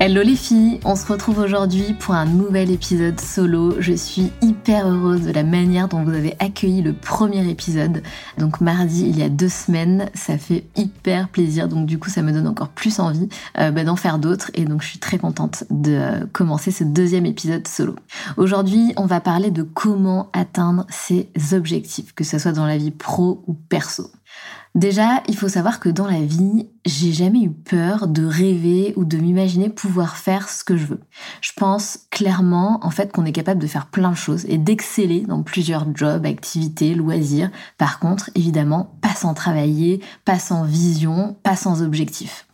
Hello les filles, on se retrouve aujourd'hui pour un nouvel épisode solo. Je suis hyper heureuse de la manière dont vous avez accueilli le premier épisode. Donc mardi, il y a deux semaines, ça fait hyper plaisir. Donc du coup, ça me donne encore plus envie euh, bah, d'en faire d'autres. Et donc je suis très contente de euh, commencer ce deuxième épisode solo. Aujourd'hui, on va parler de comment atteindre ses objectifs, que ce soit dans la vie pro ou perso. Déjà, il faut savoir que dans la vie, j'ai jamais eu peur de rêver ou de m'imaginer pouvoir faire ce que je veux. Je pense clairement, en fait, qu'on est capable de faire plein de choses et d'exceller dans plusieurs jobs, activités, loisirs. Par contre, évidemment, pas sans travailler, pas sans vision, pas sans objectif.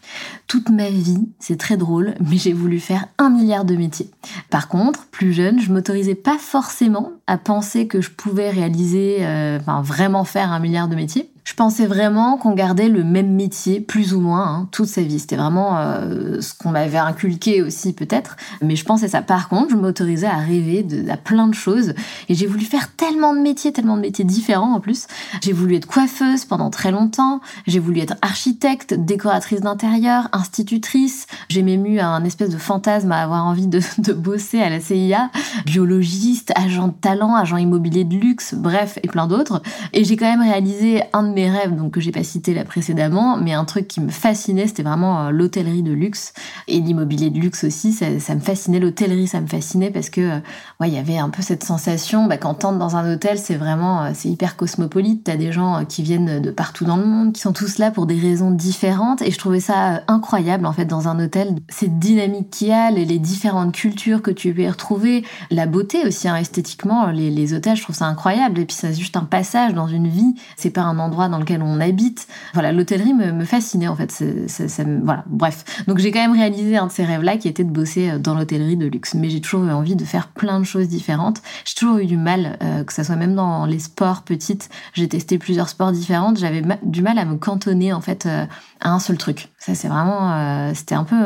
Toute ma vie, c'est très drôle, mais j'ai voulu faire un milliard de métiers. Par contre, plus jeune, je m'autorisais pas forcément à penser que je pouvais réaliser, euh, enfin vraiment faire un milliard de métiers. Je pensais vraiment qu'on gardait le même métier, plus ou moins, hein, toute sa vie. C'était vraiment euh, ce qu'on m'avait inculqué aussi, peut-être. Mais je pensais ça. Par contre, je m'autorisais à rêver de, à plein de choses. Et j'ai voulu faire tellement de métiers, tellement de métiers différents en plus. J'ai voulu être coiffeuse pendant très longtemps. J'ai voulu être architecte, décoratrice d'intérieur, institutrice. J'ai même eu un espèce de fantasme à avoir envie de, de bosser à la CIA. Biologiste, agent de talent, agent immobilier de luxe, bref, et plein d'autres. Et j'ai quand même réalisé un de mes rêves, donc que j'ai pas cité là précédemment, mais un truc qui me fascinait, c'était vraiment euh, l'hôtellerie de luxe et l'immobilier de luxe aussi. Ça, me fascinait, l'hôtellerie, ça me fascinait parce que, euh, ouais, il y avait un peu cette sensation, bah, quand t'entres dans un hôtel, c'est vraiment, euh, c'est hyper cosmopolite. T'as des gens qui viennent de partout dans le monde, qui sont tous là pour des raisons différentes, et je trouvais ça incroyable en fait dans un hôtel, cette dynamique qu'il y a, les, différentes cultures que tu peux y retrouver, la beauté aussi hein, esthétiquement, les, les hôtels, je trouve ça incroyable. Et puis c'est juste un passage dans une vie, c'est pas un endroit dans lequel on habite. Voilà, l'hôtellerie me, fascinait en fait. Ça, voilà, bref. Donc j'ai quand même réalisé un de ces rêves-là qui était de bosser euh, dans l'hôtellerie de luxe. Mais j'ai toujours eu envie de faire plein de choses différentes. J'ai toujours eu du mal, euh, que ça soit même dans les sports petites. J'ai testé plusieurs sports différents. J'avais du mal à me cantonner en fait euh, à un seul truc. Ça c'est vraiment, c'était un peu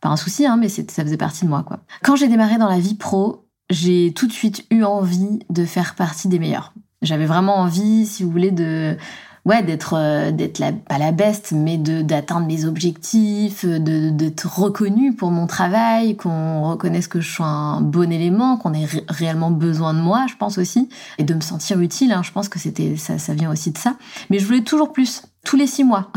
pas un souci, hein, mais ça faisait partie de moi quoi. Quand j'ai démarré dans la vie pro, j'ai tout de suite eu envie de faire partie des meilleurs. J'avais vraiment envie, si vous voulez, de ouais d'être euh, d'être pas la best mais d'atteindre mes objectifs d'être reconnu pour mon travail qu'on reconnaisse que je suis un bon élément qu'on ait réellement besoin de moi je pense aussi et de me sentir utile hein, je pense que c'était ça ça vient aussi de ça. Mais je voulais toujours plus tous les six mois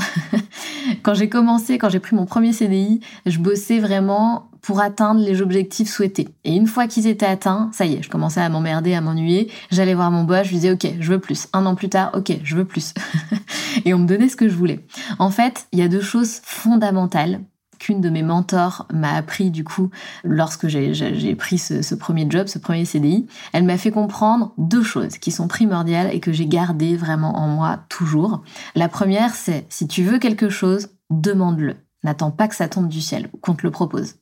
quand j'ai commencé quand j'ai pris mon premier CDI je bossais vraiment pour atteindre les objectifs souhaités. Et une fois qu'ils étaient atteints, ça y est, je commençais à m'emmerder, à m'ennuyer. J'allais voir mon boss, je lui disais ok, je veux plus. Un an plus tard, ok, je veux plus. et on me donnait ce que je voulais. En fait, il y a deux choses fondamentales qu'une de mes mentors m'a appris du coup lorsque j'ai pris ce, premier job, ce premier CDI. Elle m'a fait comprendre deux choses qui sont primordiales et que j'ai gardées vraiment en moi toujours. La première, c'est si tu veux quelque chose, demande-le. N'attends pas que ça tombe du ciel, qu'on te le propose.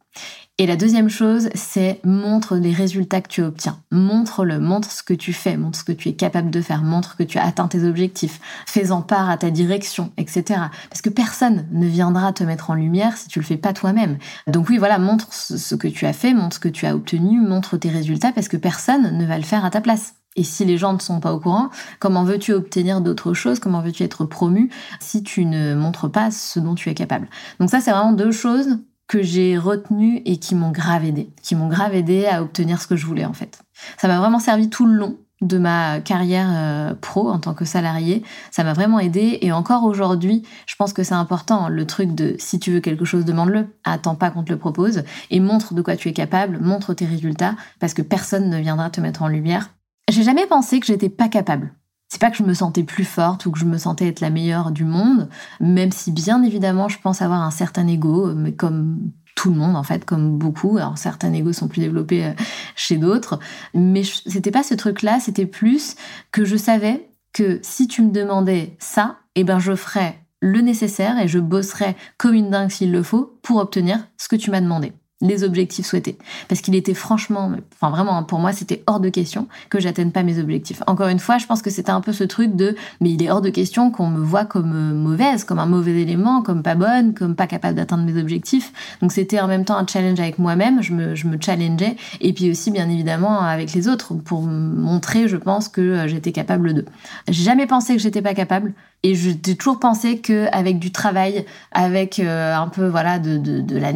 Et la deuxième chose, c'est montre les résultats que tu obtiens. Montre-le, montre ce que tu fais, montre ce que tu es capable de faire, montre que tu as atteint tes objectifs, fais-en part à ta direction, etc. Parce que personne ne viendra te mettre en lumière si tu le fais pas toi-même. Donc oui, voilà, montre ce que tu as fait, montre ce que tu as obtenu, montre tes résultats parce que personne ne va le faire à ta place. Et si les gens ne sont pas au courant, comment veux-tu obtenir d'autres choses? Comment veux-tu être promu si tu ne montres pas ce dont tu es capable? Donc ça, c'est vraiment deux choses que j'ai retenu et qui m'ont grave aidé, qui m'ont grave aidé à obtenir ce que je voulais en fait. Ça m'a vraiment servi tout le long de ma carrière euh, pro en tant que salarié. Ça m'a vraiment aidé et encore aujourd'hui, je pense que c'est important le truc de si tu veux quelque chose, demande-le. Attends pas qu'on te le propose et montre de quoi tu es capable, montre tes résultats parce que personne ne viendra te mettre en lumière. J'ai jamais pensé que j'étais pas capable. C'est pas que je me sentais plus forte ou que je me sentais être la meilleure du monde, même si bien évidemment je pense avoir un certain ego, mais comme tout le monde en fait, comme beaucoup. Alors certains égos sont plus développés euh, chez d'autres, mais c'était pas ce truc-là, c'était plus que je savais que si tu me demandais ça, eh ben je ferais le nécessaire et je bosserais comme une dingue s'il le faut pour obtenir ce que tu m'as demandé les objectifs souhaités. Parce qu'il était franchement, enfin vraiment, pour moi, c'était hors de question que j'atteigne pas mes objectifs. Encore une fois, je pense que c'était un peu ce truc de, mais il est hors de question qu'on me voit comme euh, mauvaise, comme un mauvais élément, comme pas bonne, comme pas capable d'atteindre mes objectifs. Donc c'était en même temps un challenge avec moi-même, je me, je me challengeais, et puis aussi, bien évidemment, avec les autres, pour montrer, je pense, que euh, j'étais capable de. J'ai jamais pensé que j'étais pas capable, et j'ai toujours pensé que avec du travail, avec euh, un peu voilà de, de, de la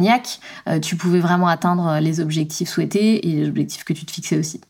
tu pouvais vraiment atteindre les objectifs souhaités et les objectifs que tu te fixais aussi.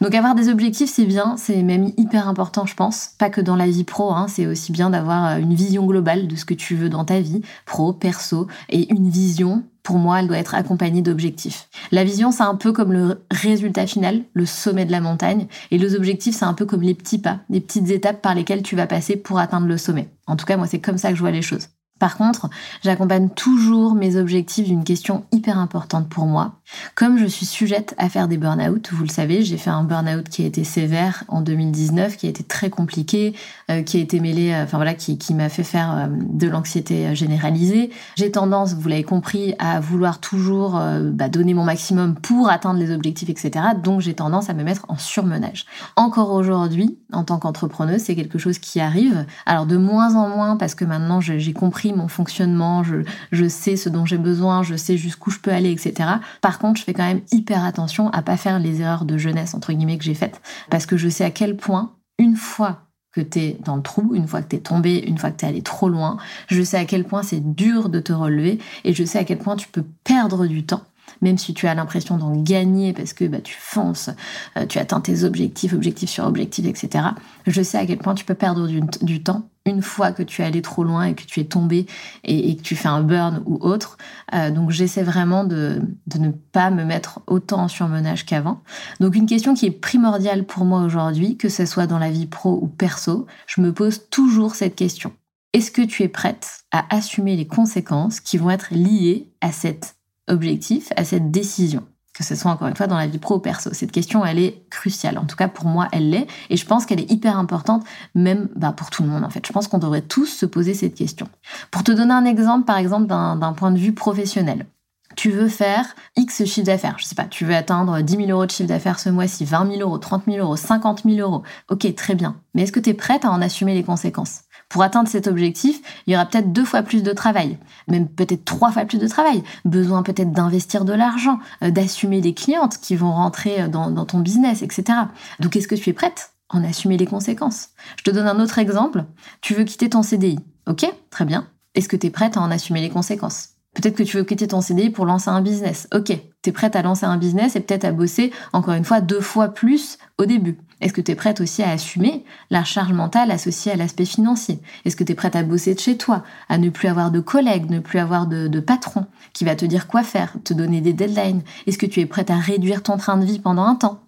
Donc avoir des objectifs, c'est bien, c'est même hyper important, je pense. Pas que dans la vie pro, hein, c'est aussi bien d'avoir euh, une vision globale de ce que tu veux dans ta vie, pro, perso, et une vision pour moi, elle doit être accompagnée d'objectifs. La vision, c'est un peu comme le résultat final, le sommet de la montagne, et les objectifs, c'est un peu comme les petits pas, les petites étapes par lesquelles tu vas passer pour atteindre le sommet. En tout cas, moi, c'est comme ça que je vois les choses. Par contre, j'accompagne toujours mes objectifs d'une question hyper importante pour moi. Comme je suis sujette à faire des burn-out, vous le savez, j'ai fait un burn-out qui a été sévère en 2019, qui a été très compliqué, euh, qui a été mêlé, euh, enfin voilà, qui, qui m'a fait faire euh, de l'anxiété généralisée. J'ai tendance, vous l'avez compris, à vouloir toujours bah, donner mon maximum pour atteindre les objectifs, etc. Donc j'ai tendance à me mettre en surmenage. Encore aujourd'hui, en tant qu'entrepreneuse, c'est quelque chose qui arrive. Alors de moins en moins parce que maintenant j'ai compris mon fonctionnement, je, je sais ce dont j'ai besoin, je sais jusqu'où je peux aller, etc. Par je fais quand même hyper attention à pas faire les erreurs de jeunesse, entre guillemets, que j'ai faites, parce que je sais à quel point, une fois que tu es dans le trou, une fois que tu es tombé, une fois que tu es allé trop loin, je sais à quel point c'est dur de te relever et je sais à quel point tu peux perdre du temps même si tu as l'impression d'en gagner parce que bah, tu fonces, euh, tu atteins tes objectifs, objectifs sur objectifs, etc. Je sais à quel point tu peux perdre du, temps une fois que tu es allé trop loin et que tu es tombé et, que tu fais un burn ou autre. Euh, donc j'essaie vraiment de, de, ne pas me mettre autant en surmenage qu'avant. Donc une question qui est primordiale pour moi aujourd'hui, que ce soit dans la vie pro ou perso, je me pose toujours cette question. Est-ce que tu es prête à assumer les conséquences qui vont être liées à cette objectif à cette décision? Que ce soit encore une fois dans la vie pro ou perso. Cette question, elle est cruciale. En tout cas, pour moi, elle l'est. Et je pense qu'elle est hyper importante, même bah, pour tout le monde, en fait. Je pense qu'on devrait tous se poser cette question. Pour te donner un exemple, par exemple, d'un point de vue professionnel. Tu veux faire X chiffre d'affaires. Je sais pas, tu veux atteindre 10 000 euros de chiffre d'affaires ce mois-ci, 20 000 euros, 30 000 euros, 50 000 euros. Ok, très bien. Mais est-ce que tu es prête à en assumer les conséquences? Pour atteindre cet objectif, il y aura peut-être deux fois plus de travail, même peut-être trois fois plus de travail. Besoin peut-être d'investir de l'argent, euh, d'assumer des clientes qui vont rentrer euh, dans, ton business, etc. Donc est-ce que tu es prête à en assumer les conséquences? Je te donne un autre exemple. Tu veux quitter ton CDI. Ok, très bien. Est-ce que tu es prête à en assumer les conséquences? Peut-être que tu veux quitter ton CDI pour lancer un business. Ok, tu es prête à lancer un business et peut-être à bosser encore une fois deux fois plus au début. Est-ce que tu es prête aussi à assumer la charge mentale associée à l'aspect financier? Est-ce que tu es prête à bosser de chez toi, à ne plus avoir de collègues, ne plus avoir de, patron qui va te dire quoi faire, te donner des deadlines? Est-ce que tu es prête à réduire ton train de vie pendant un temps?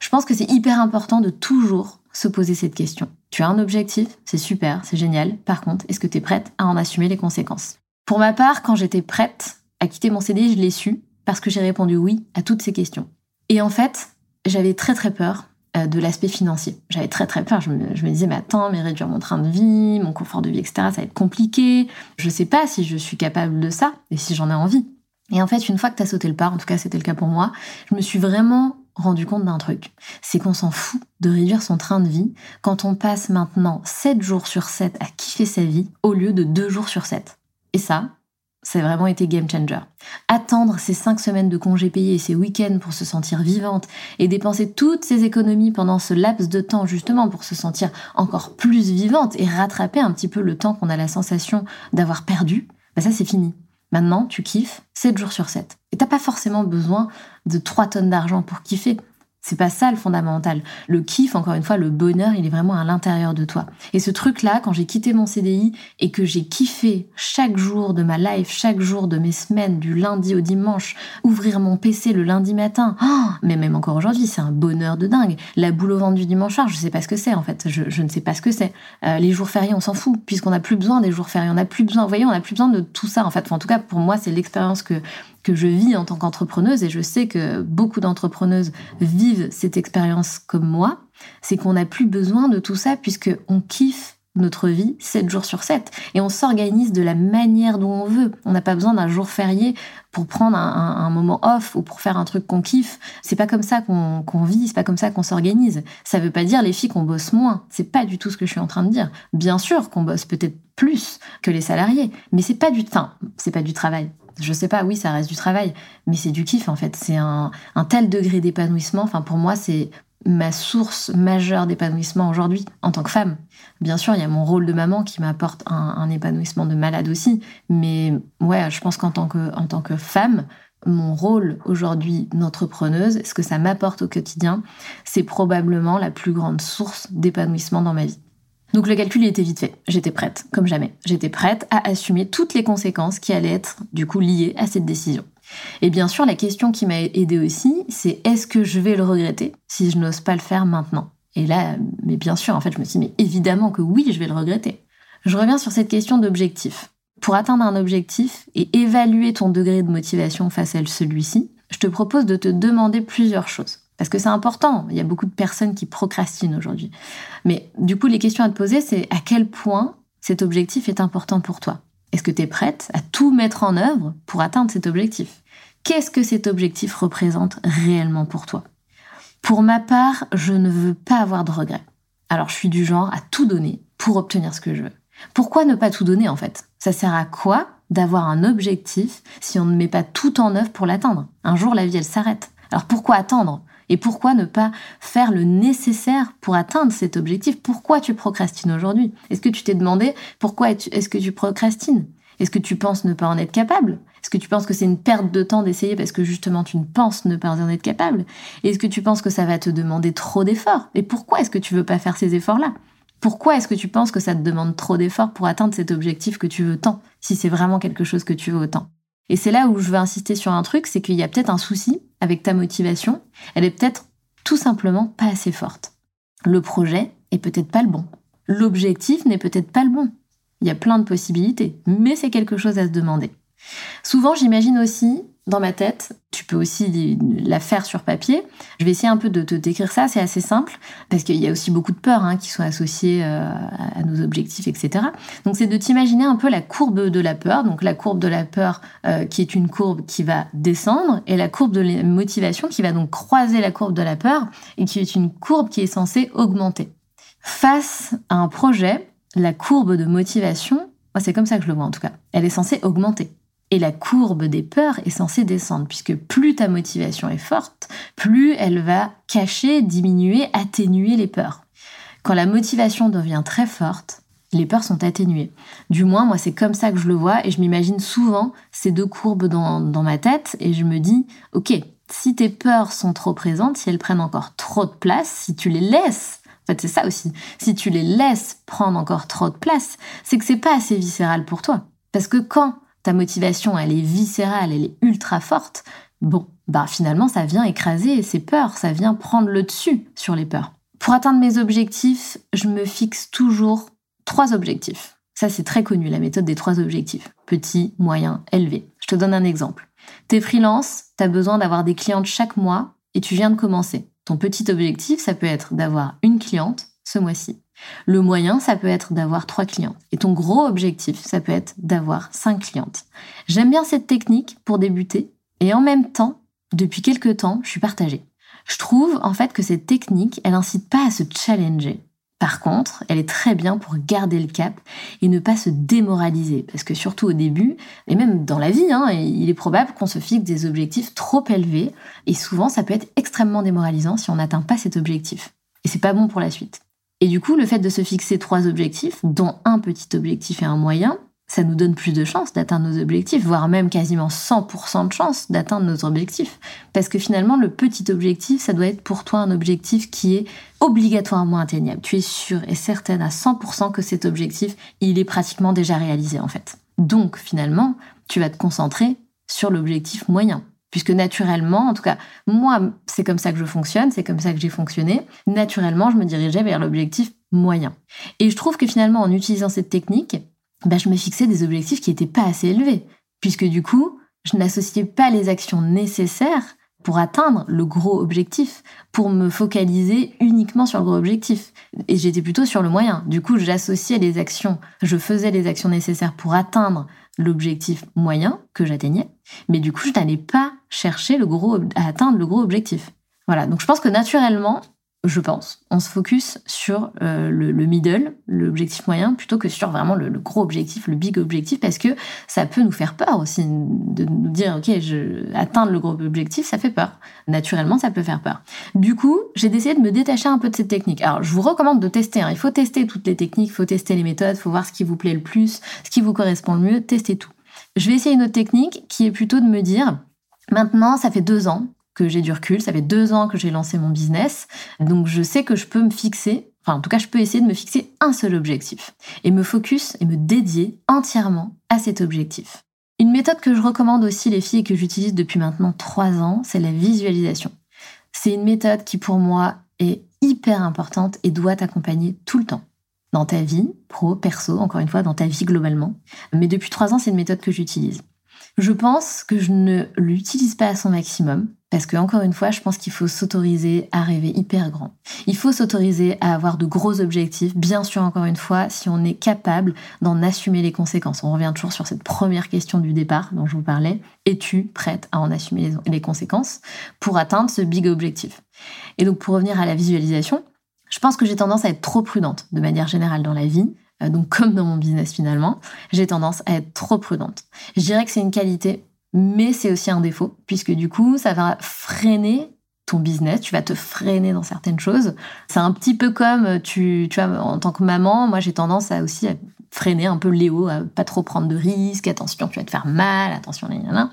Je pense que c'est hyper important de toujours se poser cette question. Tu as un objectif, c'est super, c'est génial. Par contre, est-ce que tu es prête à en assumer les conséquences? Pour ma part, quand j'étais prête à quitter mon CD, je l'ai su parce que j'ai répondu oui à toutes ces questions. Et en fait, j'avais très très peur de l'aspect financier. J'avais très très peur. Je me, disais, mais attends, mais réduire mon train de vie, mon confort de vie, etc., ça va être compliqué. Je sais pas si je suis capable de ça et si j'en ai envie. Et en fait, une fois que tu sauté le pas, en tout cas c'était le cas pour moi, je me suis vraiment rendu compte d'un truc. C'est qu'on s'en fout de réduire son train de vie quand on passe maintenant 7 jours sur 7 à kiffer sa vie au lieu de 2 jours sur 7. Et ça, a vraiment été game changer. Attendre ces 5 semaines de congés payés et ces week-ends pour se sentir vivante et dépenser toutes ces économies pendant ce laps de temps justement pour se sentir encore plus vivante et rattraper un petit peu le temps qu'on a la sensation d'avoir perdu, bah ça c'est fini. Maintenant, tu kiffes 7 jours sur 7. Et t'as pas forcément besoin de 3 tonnes d'argent pour kiffer. C'est pas ça le fondamental. Le kiff, encore une fois, le bonheur, il est vraiment à l'intérieur de toi. Et ce truc-là, quand j'ai quitté mon CDI et que j'ai kiffé chaque jour de ma life, chaque jour de mes semaines, du lundi au dimanche, ouvrir mon PC le lundi matin, oh, mais même encore aujourd'hui, c'est un bonheur de dingue. La boule au ventre du dimanche soir, je sais pas ce que c'est en fait. Je, ne sais pas ce que c'est. Euh, les jours fériés, on s'en fout, puisqu'on n'a plus besoin des jours fériés. On n'a plus besoin, vous voyez, on n'a plus besoin de tout ça en fait. en tout cas, pour moi, c'est l'expérience que que je vis en tant qu'entrepreneuse, et je sais que beaucoup d'entrepreneuses vivent cette expérience comme moi, c'est qu'on n'a plus besoin de tout ça puisque on kiffe notre vie 7 jours sur 7 et on s'organise de la manière dont on veut. On n'a pas besoin d'un jour férié pour prendre un, moment off ou pour faire un truc qu'on kiffe. C'est pas comme ça qu'on vit, c'est pas comme ça qu'on s'organise. Ça veut pas dire les filles qu'on bosse moins. C'est pas du tout ce que je suis en train de dire. Bien sûr qu'on bosse peut-être plus que les salariés, mais c'est pas du, enfin, c'est pas du travail je sais pas, oui, ça reste du travail, mais c'est du kiff en fait. C'est un, tel degré d'épanouissement. Enfin, pour moi, c'est ma source majeure d'épanouissement aujourd'hui en tant que femme. Bien sûr, il y a mon rôle de maman qui m'apporte un, épanouissement de malade aussi, mais ouais, je pense qu'en tant que, en tant que femme, mon rôle aujourd'hui d'entrepreneuse, ce que ça m'apporte au quotidien, c'est probablement la plus grande source d'épanouissement dans ma vie. Donc le calcul était vite fait. J'étais prête, comme jamais. J'étais prête à assumer toutes les conséquences qui allaient être du coup liées à cette décision. Et bien sûr, la question qui m'a aidée aussi, c'est est-ce que je vais le regretter si je n'ose pas le faire maintenant? Et là, mais bien sûr, en fait, je me suis dit, mais évidemment que oui, je vais le regretter. Je reviens sur cette question d'objectif. Pour atteindre un objectif et évaluer ton degré de motivation face à celui-ci, je te propose de te demander plusieurs choses. Parce que c'est important. Il y a beaucoup de personnes qui procrastinent aujourd'hui. Mais du coup, les questions à te poser, c'est à quel point cet objectif est important pour toi? Est-ce que tu es prête à tout mettre en œuvre pour atteindre cet objectif? Qu'est-ce que cet objectif représente réellement pour toi? Pour ma part, je ne veux pas avoir de regrets. Alors je suis du genre à tout donner pour obtenir ce que je veux. Pourquoi ne pas tout donner en fait? Ça sert à quoi d'avoir un objectif si on ne met pas tout en œuvre pour l'atteindre? Un jour la vie elle s'arrête. Alors pourquoi attendre? Et pourquoi ne pas faire le nécessaire pour atteindre cet objectif? Pourquoi tu procrastines aujourd'hui? Est-ce que tu t'es demandé pourquoi est-ce que tu procrastines? Est-ce que tu penses ne pas en être capable? Est-ce que tu penses que c'est une perte de temps d'essayer parce que justement tu ne penses ne pas en être capable? Est-ce que tu penses que ça va te demander trop d'efforts? Et pourquoi est-ce que tu veux pas faire ces efforts-là? Pourquoi est-ce que tu penses que ça te demande trop d'efforts pour atteindre cet objectif que tu veux tant, si c'est vraiment quelque chose que tu veux autant? Et c'est là où je veux insister sur un truc, c'est qu'il y a peut-être un souci avec ta motivation, elle est peut-être tout simplement pas assez forte. Le projet est peut-être pas le bon. L'objectif n'est peut-être pas le bon. Il y a plein de possibilités, mais c'est quelque chose à se demander. Souvent, j'imagine aussi dans ma tête. Tu peux aussi la faire sur papier. Je vais essayer un peu de te décrire ça, c'est assez simple, parce qu'il y a aussi beaucoup de peurs hein, qui sont associées euh, à nos objectifs, etc. Donc c'est de t'imaginer un peu la courbe de la peur, donc la courbe de la peur euh, qui est une courbe qui va descendre, et la courbe de la motivation qui va donc croiser la courbe de la peur, et qui est une courbe qui est censée augmenter. Face à un projet, la courbe de motivation, c'est comme ça que je le vois en tout cas, elle est censée augmenter. Et la courbe des peurs est censée descendre, puisque plus ta motivation est forte, plus elle va cacher, diminuer, atténuer les peurs. Quand la motivation devient très forte, les peurs sont atténuées. Du moins, moi, c'est comme ça que je le vois, et je m'imagine souvent ces deux courbes dans, dans ma tête, et je me dis, ok, si tes peurs sont trop présentes, si elles prennent encore trop de place, si tu les laisses en fait, c'est ça aussi. Si tu les laisses prendre encore trop de place, c'est que c'est pas assez viscéral pour toi. Parce que quand ta motivation, elle est viscérale, elle est ultra forte, bon, bah finalement, ça vient écraser ces peurs, ça vient prendre le dessus sur les peurs. Pour atteindre mes objectifs, je me fixe toujours trois objectifs. Ça, c'est très connu, la méthode des trois objectifs. Petit, moyen, élevé. Je te donne un exemple. T'es freelance, t'as besoin d'avoir des clientes chaque mois et tu viens de commencer. Ton petit objectif, ça peut être d'avoir une cliente ce mois-ci. Le moyen, ça peut être d'avoir trois clientes. Et ton gros objectif, ça peut être d'avoir cinq clientes. J'aime bien cette technique pour débuter. Et en même temps, depuis quelques temps, je suis partagée. Je trouve en fait que cette technique, elle incite pas à se challenger. Par contre, elle est très bien pour garder le cap et ne pas se démoraliser. Parce que surtout au début, et même dans la vie, hein, il est probable qu'on se fixe des objectifs trop élevés. Et souvent, ça peut être extrêmement démoralisant si on n'atteint pas cet objectif. Et c'est pas bon pour la suite. Et du coup, le fait de se fixer trois objectifs, dont un petit objectif et un moyen, ça nous donne plus de chances d'atteindre nos objectifs, voire même quasiment 100% de chances d'atteindre nos objectifs. Parce que finalement, le petit objectif, ça doit être pour toi un objectif qui est obligatoirement atteignable. Tu es sûr et certaine à 100% que cet objectif, il est pratiquement déjà réalisé en fait. Donc finalement, tu vas te concentrer sur l'objectif moyen. Puisque naturellement, en tout cas, moi, c'est comme ça que je fonctionne, c'est comme ça que j'ai fonctionné. Naturellement, je me dirigeais vers l'objectif moyen. Et je trouve que finalement, en utilisant cette technique, bah, je me fixais des objectifs qui n'étaient pas assez élevés, puisque du coup, je n'associais pas les actions nécessaires pour atteindre le gros objectif, pour me focaliser uniquement sur le gros objectif. Et j'étais plutôt sur le moyen. Du coup, j'associais les actions, je faisais les actions nécessaires pour atteindre l'objectif moyen que j'atteignais, mais du coup, je n'allais pas chercher le gros, à atteindre le gros objectif. Voilà, donc je pense que naturellement, je pense. On se focus sur euh, le, middle, l'objectif moyen, plutôt que sur vraiment le, gros objectif, le big objectif, parce que ça peut nous faire peur aussi de nous dire, ok, atteindre le gros objectif, ça fait peur. Naturellement, ça peut faire peur. Du coup, j'ai décidé de me détacher un peu de cette technique. Alors, je vous recommande de tester. Hein. Il faut tester toutes les techniques, il faut tester les méthodes, il faut voir ce qui vous plaît le plus, ce qui vous correspond le mieux, tester tout. Je vais essayer une autre technique qui est plutôt de me dire, maintenant, ça fait deux ans que j'ai du recul. Ça fait deux ans que j'ai lancé mon business. Donc je sais que je peux me fixer, enfin en tout cas je peux essayer de me fixer un seul objectif et me focus et me dédier entièrement à cet objectif. Une méthode que je recommande aussi les filles et que j'utilise depuis maintenant trois ans, c'est la visualisation. C'est une méthode qui pour moi est hyper importante et doit t'accompagner tout le temps. Dans ta vie, pro, perso, encore une fois, dans ta vie globalement. Mais depuis trois ans, c'est une méthode que j'utilise. Je pense que je ne l'utilise pas à son maximum. Parce que, encore une fois, je pense qu'il faut s'autoriser à rêver hyper grand. Il faut s'autoriser à avoir de gros objectifs, bien sûr, encore une fois, si on est capable d'en assumer les conséquences. On revient toujours sur cette première question du départ dont je vous parlais. Es-tu prête à en assumer les conséquences pour atteindre ce big objectif? Et donc, pour revenir à la visualisation, je pense que j'ai tendance à être trop prudente de manière générale dans la vie. Euh, donc, comme dans mon business finalement, j'ai tendance à être trop prudente. Je dirais que c'est une qualité mais c'est aussi un défaut, puisque du coup, ça va freiner ton business, tu vas te freiner dans certaines choses. C'est un petit peu comme, tu, tu vois, en tant que maman, moi j'ai tendance à aussi à freiner un peu Léo, à pas trop prendre de risques, attention, tu vas te faire mal, attention, là,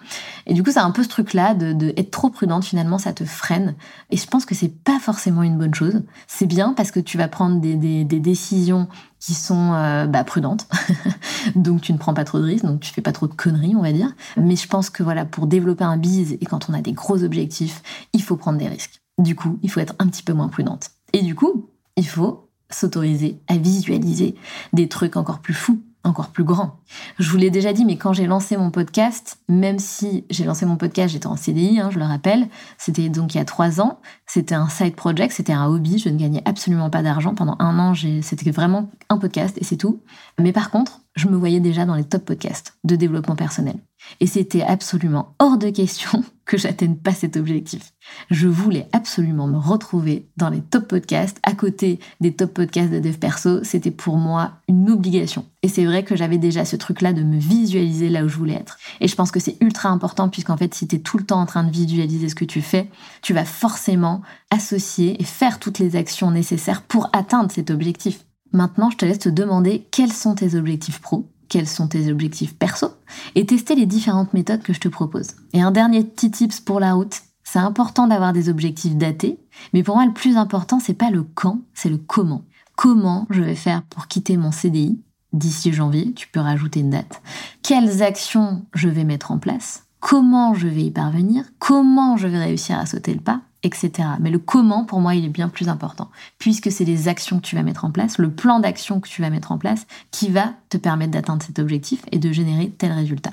Et du coup, c'est un peu ce truc-là de, être trop prudente, finalement, ça te freine. Et je pense que c'est pas forcément une bonne chose. C'est bien parce que tu vas prendre des décisions qui sont euh, bah, prudentes. donc tu ne prends pas trop de risques, donc tu fais pas trop de conneries, on va dire. Mais je pense que voilà, pour développer un bise et quand on a des gros objectifs, il faut prendre des risques. Du coup, il faut être un petit peu moins prudente. Et du coup, il faut s'autoriser à visualiser des trucs encore plus fous, encore plus grands. Je vous l'ai déjà dit, mais quand j'ai lancé mon podcast, même si j'ai lancé mon podcast, j'étais en CDI, hein, je le rappelle, c'était donc il y a trois ans, c'était un side project, c'était un hobby, je ne gagnais absolument pas d'argent. Pendant un an, c'était vraiment un podcast et c'est tout. Mais par contre, je me voyais déjà dans les top podcasts de développement personnel. Et c'était absolument hors de question que j'atteigne pas cet objectif. Je voulais absolument me retrouver dans les top podcasts, à côté des top podcasts de dev perso. C'était pour moi une obligation. Et c'est vrai que j'avais déjà ce truc-là de me visualiser là où je voulais être. Et je pense que c'est ultra important puisqu'en fait, si tu es tout le temps en train de visualiser ce que tu fais, tu vas forcément associer et faire toutes les actions nécessaires pour atteindre cet objectif. Maintenant, je te laisse te demander quels sont tes objectifs pro, quels sont tes objectifs perso, et tester les différentes méthodes que je te propose. Et un dernier petit tips pour la route, c'est important d'avoir des objectifs datés, mais pour moi le plus important c'est pas le quand, c'est le comment. Comment je vais faire pour quitter mon CDI d'ici janvier, tu peux rajouter une date. Quelles actions je vais mettre en place Comment je vais y parvenir Comment je vais réussir à sauter le pas etc. Mais le comment, pour moi, il est bien plus important, puisque c'est les actions que tu vas mettre en place, le plan d'action que tu vas mettre en place, qui va te permettre d'atteindre cet objectif et de générer tel résultat.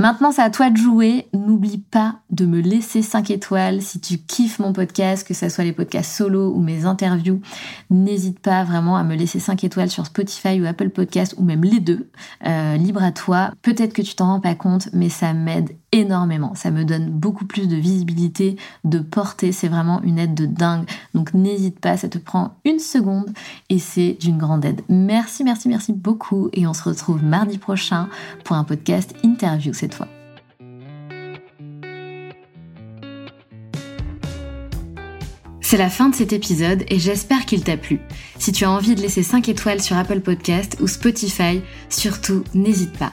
Maintenant, c'est à toi de jouer. N'oublie pas de me laisser 5 étoiles si tu kiffes mon podcast, que ce soit les podcasts solo ou mes interviews. N'hésite pas vraiment à me laisser 5 étoiles sur Spotify ou Apple Podcast ou même les deux. Euh, libre à toi. Peut-être que tu t'en rends pas compte, mais ça m'aide énormément. Ça me donne beaucoup plus de visibilité, de portée. C'est vraiment une aide de dingue. Donc n'hésite pas, ça te prend une seconde et c'est d'une grande aide. Merci, merci, merci beaucoup. Et on se retrouve mardi prochain pour un podcast interview cette fois. C'est la fin de cet épisode et j'espère qu'il t'a plu. Si tu as envie de laisser 5 étoiles sur Apple Podcast ou Spotify, surtout n'hésite pas.